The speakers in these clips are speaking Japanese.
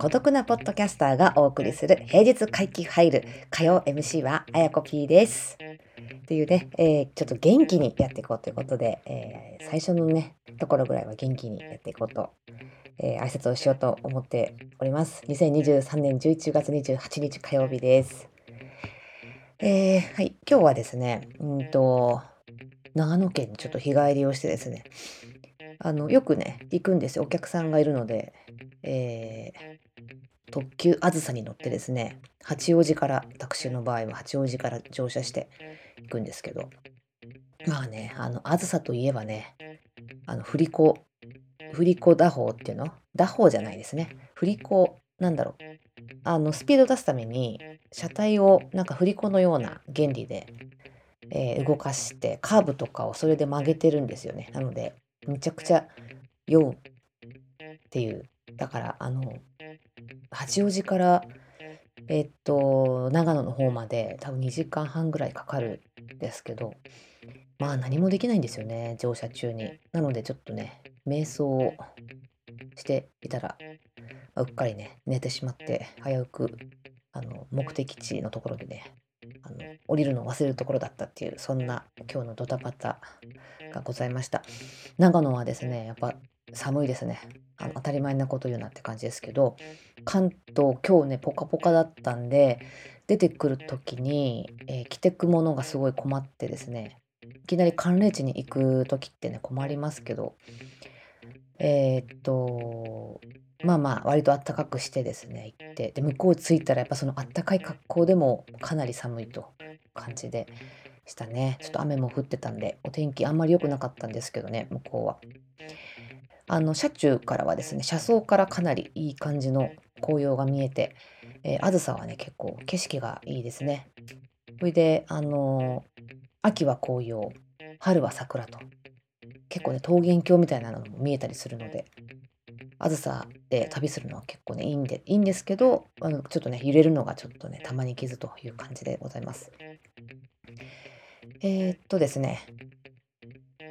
孤独なポッドキャスターがお送りする平日回帰ファイル火曜 MC はあやこ P です。っていうね、えーちょっと元気にやっていこうということで、えー最初のねところぐらいは元気にやっていこうと、えー挨拶をしようと思っております。2023年11月28日火曜日です。えーはい、今日はですね、うんと長野県にちょっと日帰りをしてですね、あのよくね行くんですよ。お客さんがいるので、えー特急あずさに乗ってですね八王子からタクシーの場合は八王子から乗車して行くんですけどまあねあのあずさといえばねあの振り子振り子打法っていうの？打法じゃないですね。振り子なんだろう。あのスピード出すために車体をなんか振り子のような原理で、えー動かしてカーブとかをそれで曲げてるんですよね。なのでめちゃくちゃ酔うっていう。だからあの八王子からえっと長野の方まで多分2時間半ぐらいかかるんですけどまあ何もできないんですよね乗車中に。なのでちょっとね瞑想をしていたらうっかりね寝てしまって危うくあの目的地のところでねあの降りるのを忘れるところだったっていうそんな今日のドタバタがございました。長野はですねやっぱ寒いですね。あの当たり前なこと言うなって感じですけど関東今日ねポカポカだったんで出てくる時に、えー着てくものがすごい困ってですねいきなり寒冷地に行く時ってね困りますけどえーっとまあまあ割と暖かくしてですね行って。で向こう着いたらやっぱその暖かい格好でもかなり寒いと感じでしたね。ちょっと雨も降ってたんでお天気あんまり良くなかったんですけどね向こうは。あの車中からはですね車窓からかなりいい感じの紅葉が見えて、えー、あずさはね結構景色がいいですね。それであのー秋は紅葉春は桜と。結構ね桃源郷みたいなのも見えたりするので。あずさで旅するのは結構ねいいんでいいんですけどあのちょっとね揺れるのがちょっとねたまに傷という感じでございます。えー、っとですね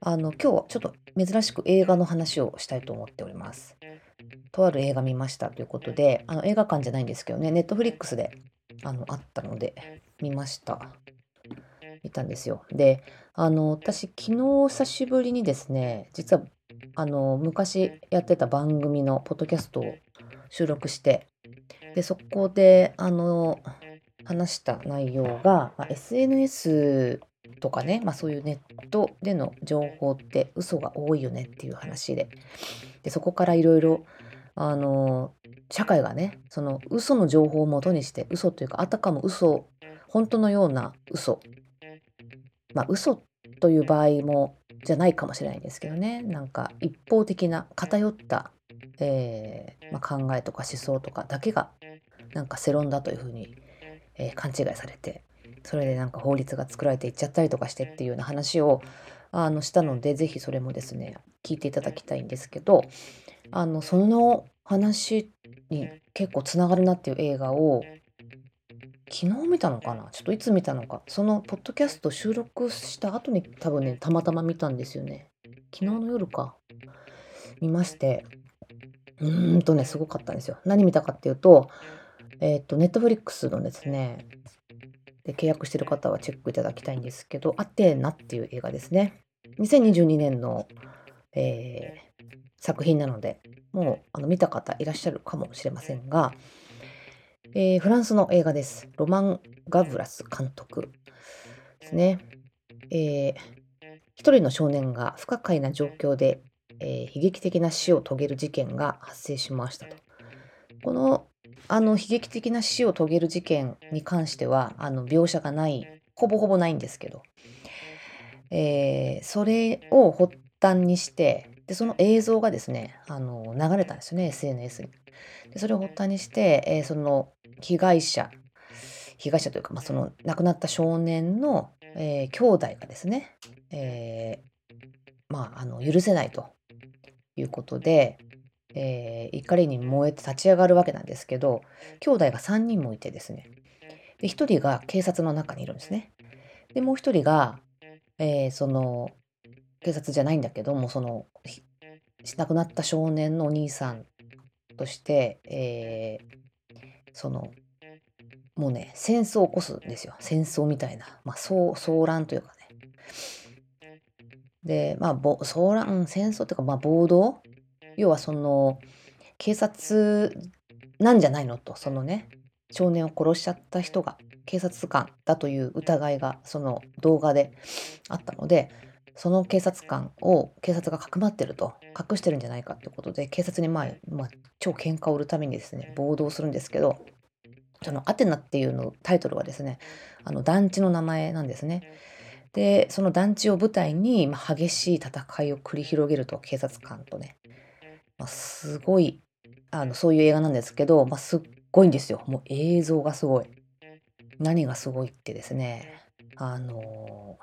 あの今日はちょっと珍しく映画の話をしたいと思っております。とある映画見ましたということであの映画館じゃないんですけどねネットフリックスであのあったので見ました。見たんですよ。であの私昨日久しぶりにですね実はあの昔やってた番組のポッドキャストを収録してでそこであの話した内容が、まあ SNS とかね、まあ、そういうネットでの情報って嘘が多いよねっていう話ででそこからいろいろ社会がねその嘘の情報をもとにして嘘というかあたかも嘘本当のような嘘。まあ嘘という場合もじゃないかもしれないんですけどね。なんか一方的な偏った、えーまあ、考えとか思想とかだけがなんか世論だというふうに、えー勘違いされてそれでなんか法律が作られていっちゃったりとかしてっていうような話をあのしたのでぜひそれもですね聞いていただきたいんですけどあのその話に結構つながるなっていう映画を昨日見たのかな？ちょっといつ見たのか？そのポッドキャスト収録した後に多分ねたまたま見たんですよね。昨日の夜か。見まして。うーんとねすごかったんですよ。何見たかっていうとえっ、とネットフリックスのですねで契約してる方はチェックいただきたいんですけど「アテーナ」っていう映画ですね。2022年の、えー作品なのでもうあの見た方いらっしゃるかもしれませんが、えーフランスの映画です。ロマン・ガブラス監督ですね。えー一人の少年が不可解な状況で、えー悲劇的な死を遂げる事件が発生しましたと。このあの悲劇的な死を遂げる事件に関してはあの描写がないほぼほぼないんですけど、えーそれを発端にしてでその映像がですねあの流れたんですよね SNS に。でそれを発端にして、えーその被害者被害者というか、まあ、その亡くなった少年の、えー兄弟がですね、えーまあ、あの許せないということで、えー怒りに燃えて立ち上がるわけなんですけど兄弟が3人もいてですねで、一人が警察の中にいるんですね。で、もう一人が、えーその、警察じゃないんだけども、その、亡くなった少年のお兄さんとして、えーその、もうね、戦争を起こすんですよ。戦争みたいな。まあ、騒騒乱というかね。で、まあ、ぼ騒乱、戦争というか、まあ、暴動？要はその、警察なんじゃないのと、そのね、少年を殺しちゃった人が警察官だという疑いがその動画であったので、その警察官を警察がかくまってると、隠してるんじゃないかってことで、警察にまあ、まあ、超喧嘩を売るためにですね、暴動するんですけど、そのアテナっていうのタイトルはですね、あの団地の名前なんですね。で、その団地を舞台に、まあ、激しい戦いを繰り広げると、警察官とね。まあ、すごい、あの、そういう映画なんですけど、まあ、すっごいんですよ。もう映像がすごい。何がすごいってですね、あの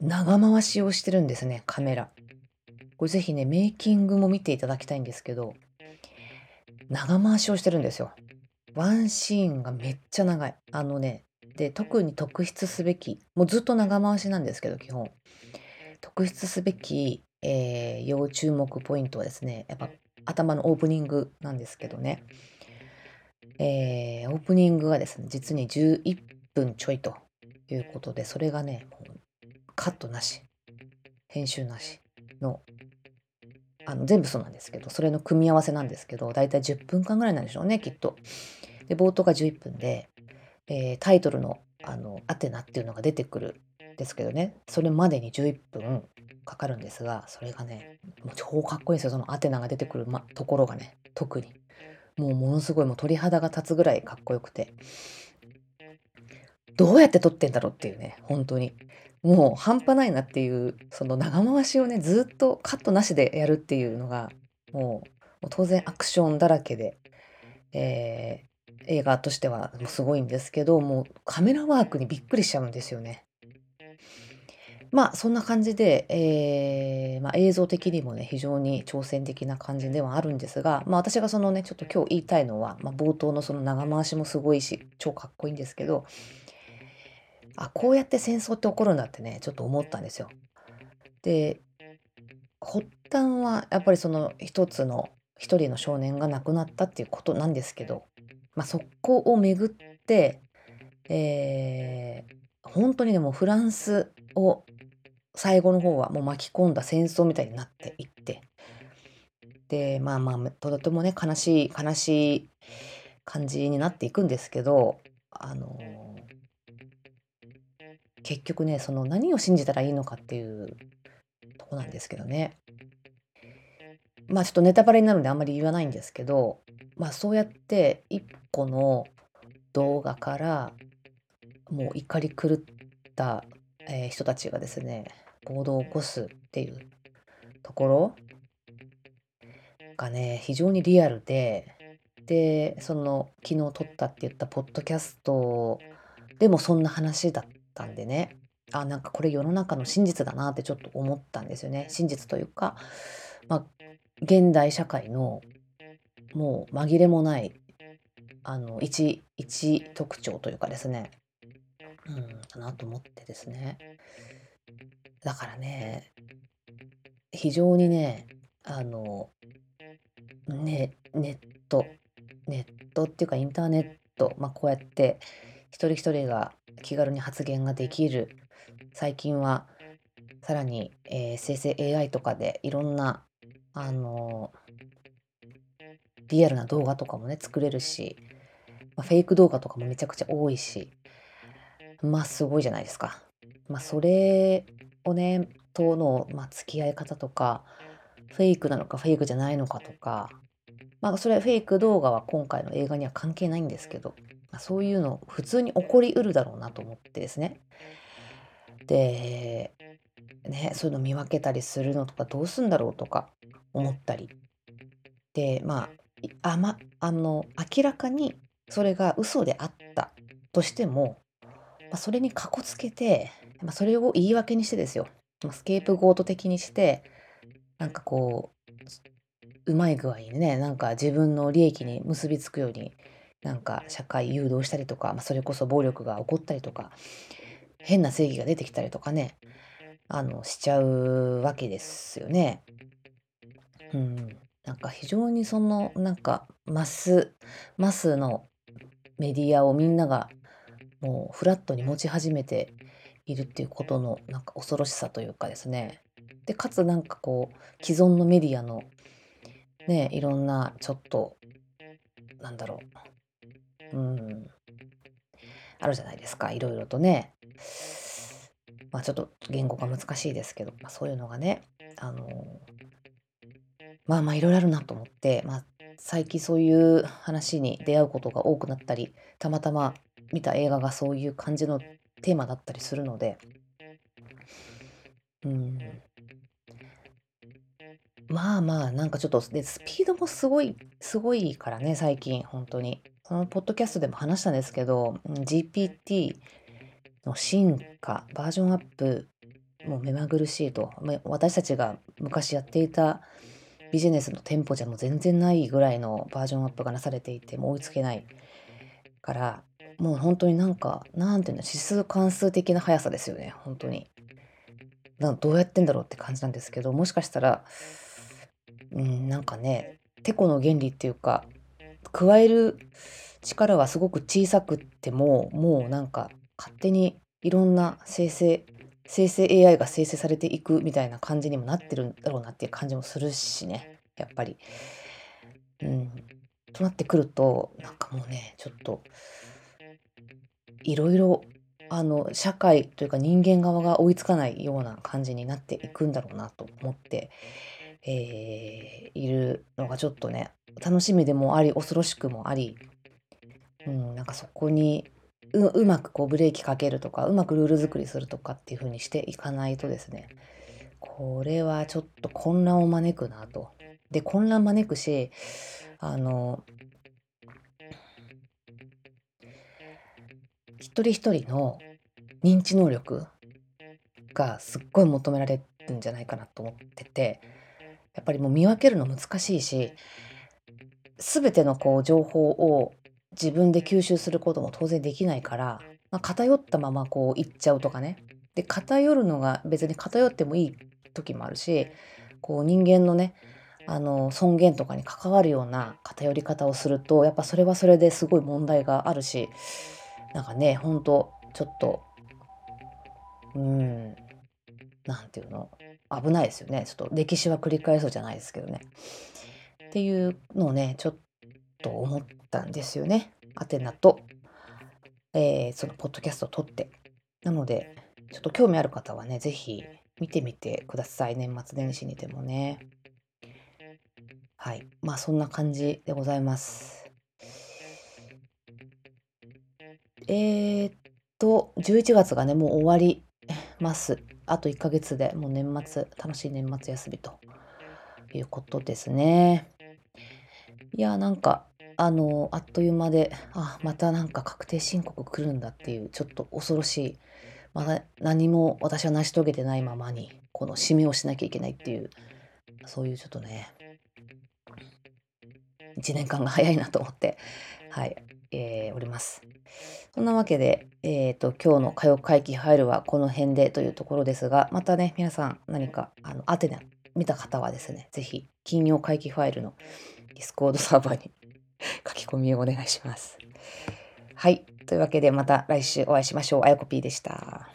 長回しをしてるんですね、カメラ。これぜひね、メイキングも見ていただきたいんですけど、長回しをしてるんですよ。ワンシーンがめっちゃ長い。あのね、で、特に特筆すべき、もうずっと長回しなんですけど、基本。特筆すべき、えー要注目ポイントはですね、やっぱ頭のオープニングなんですけどね。えーオープニングがですね、実に11分ちょいということで、それがね、もうカットなし、編集なしの、あの全部そうなんですけど、それの組み合わせなんですけど、だいたい10分間ぐらいなんでしょうね、きっと。で、冒頭が11分で、えータイトルのあのアテナっていうのが出てくるんですけどね、それまでに11分かかるんですが、それがね、もう超かっこいいんですよ、そのアテナが出てくる、ま、ところがね、特に。もうものすごい、もう鳥肌が立つぐらいかっこよくて。どうやって撮ってんだろうっていうね、本当に。もう半端ないなっていう、その長回しをね、ずっとカットなしでやるっていうのが、もう、当然アクションだらけで、えー映画としてはすごいんですけど、もうカメラワークにびっくりしちゃうんですよね。まあそんな感じで、えーまあ、映像的にもね非常に挑戦的な感じではあるんですが、まあ、私がそのねちょっと今日言いたいのは、まあ、冒頭のその長回しもすごいし超かっこいいんですけどあこうやって戦争って起こるんだってねちょっと思ったんですよ。で発端はやっぱりその一つの一人の少年が亡くなったっていうことなんですけど、まあ、そこをめぐって、えー本当にでもフランスを最後の方はもう巻き込んだ戦争みたいになっていってでまあまあとてもね悲しい悲しい感じになっていくんですけどあの結局ねその何を信じたらいいのかっていうとこなんですけどね。まあちょっとネタバレになるんであんまり言わないんですけどまあそうやって一個の動画からもう怒り狂った、えー人たちがですね暴動を起こすっていうところがね非常にリアルででその昨日撮ったって言ったポッドキャストでもそんな話だったんでねあなんかこれ世の中の真実だなってちょっと思ったんですよね。真実というか、まあ、現代社会のもう紛れもないあの一一特徴というかですね。うん、かなと思ってですね。だからね、非常にね、あの、ね、ネット、ネットっていうかインターネット、まあ、こうやって一人一人が気軽に発言ができる。最近はさらに、えー生成 AI とかでいろんな、あの、リアルな動画とかもね、作れるし、まあ、フェイク動画とかもめちゃくちゃ多いし、まあすごいじゃないですか。まあそれをね、との、まあ、付き合い方とか、フェイクなのかフェイクじゃないのかとか、まあそれフェイク動画は今回の映画には関係ないんですけど、そういうの普通に起こりうるだろうなと思ってですね。で、ね、そういうの見分けたりするのとかどうすんだろうとか思ったり。で、まあ、あま、あの、明らかにそれが嘘であったとしても、まあ、それにかこつけて、まあ、それを言い訳にしてですよ、まあ、スケープゴート的にしてなんかこううまい具合にねなんか自分の利益に結びつくようになんか社会誘導したりとか、まあ、それこそ暴力が起こったりとか変な正義が出てきたりとかねあのしちゃうわけですよね。うん、なんか非常にそのなんかマスマスのメディアをみんながもうフラットに持ち始めているっていうことのなんか恐ろしさというかですねでかつなんかこう既存のメディアのねいろんなちょっとなんだろううん。あるじゃないですか。いろいろとね。まあちょっと言語が難しいですけど、まあ、そういうのがね。あのまあまあいろいろあるなと思って、まあ、最近そういう話に出会うことが多くなったりたまたま見た映画がそういう感じのテーマだったりするので。うん。まあまあなんかちょっとでスピードもすごいすごいからね最近本当に。そのポッドキャストでも話したんですけど GPT の進化バージョンアップもう目まぐるしいと。私たちが昔やっていたビジネスの店舗じゃもう全然ないぐらいのバージョンアップがなされていてもう追いつけないからもう本当になんかなんていうの指数関数的な速さですよね本当に。などうやってんだろうって感じなんですけどもしかしたらうんなんかねてこの原理っていうか加える力はすごく小さくってももうなんか勝手にいろんな生成生成 AI が生成されていくみたいな感じにもなってるんだろうなっていう感じもするしねやっぱり。うん、となってくるとなんかもうねちょっといろいろあの社会というか人間側が追いつかないような感じになっていくんだろうなと思って、えー、いるのがちょっとね楽しみでもあり恐ろしくもあり、うん、なんかそこにうまくこうブレーキかけるとかうまくルール作りするとかっていう風にしていかないとですねこれはちょっと混乱を招くなと。で混乱招くしあの一人一人の認知能力がすっごい求められるんじゃないかなと思っててやっぱりもう見分けるの難しいし全てのこう情報を自分で吸収することも当然できないから、まあ、偏ったままこう行っちゃうとかね。で偏るのが別に偏ってもいい時もあるしこう人間のねあの尊厳とかに関わるような偏り方をするとやっぱそれはそれですごい問題があるしなんかねほんとちょっとうん何て言うの？危ないですよね。ちょっと歴史は繰り返そうじゃないですけどね。っていうのをねちょっと思ったんですよね。アテナと、えー、そのポッドキャストを撮って。なので、ちょっと興味ある方はね、是非見てみてください。年末年始にでもね。はい。まあそんな感じでございます。えー、っと、11月がね、もう終わります。あと1ヶ月でもう年末、楽しい年末休みということですね。いや、なんか、あの、あっという間で、あ、またなんか確定申告来るんだっていう、ちょっと恐ろしい、まだ何も私は成し遂げてないままに、この締めをしなきゃいけないっていう、そういうちょっとね、1年間が早いなと思って、はい、えー、おります。そんなわけで、えっ、ー、と、今日の火曜会期ファイルはこの辺でというところですが、またね、皆さん何か、あの、アテナ見た方はですね、ぜひ、金曜怪奇ファイルのディスコードサーバーに 書き込みをお願いします。はい。というわけでまた来週お会いしましょう。アヤコP でした。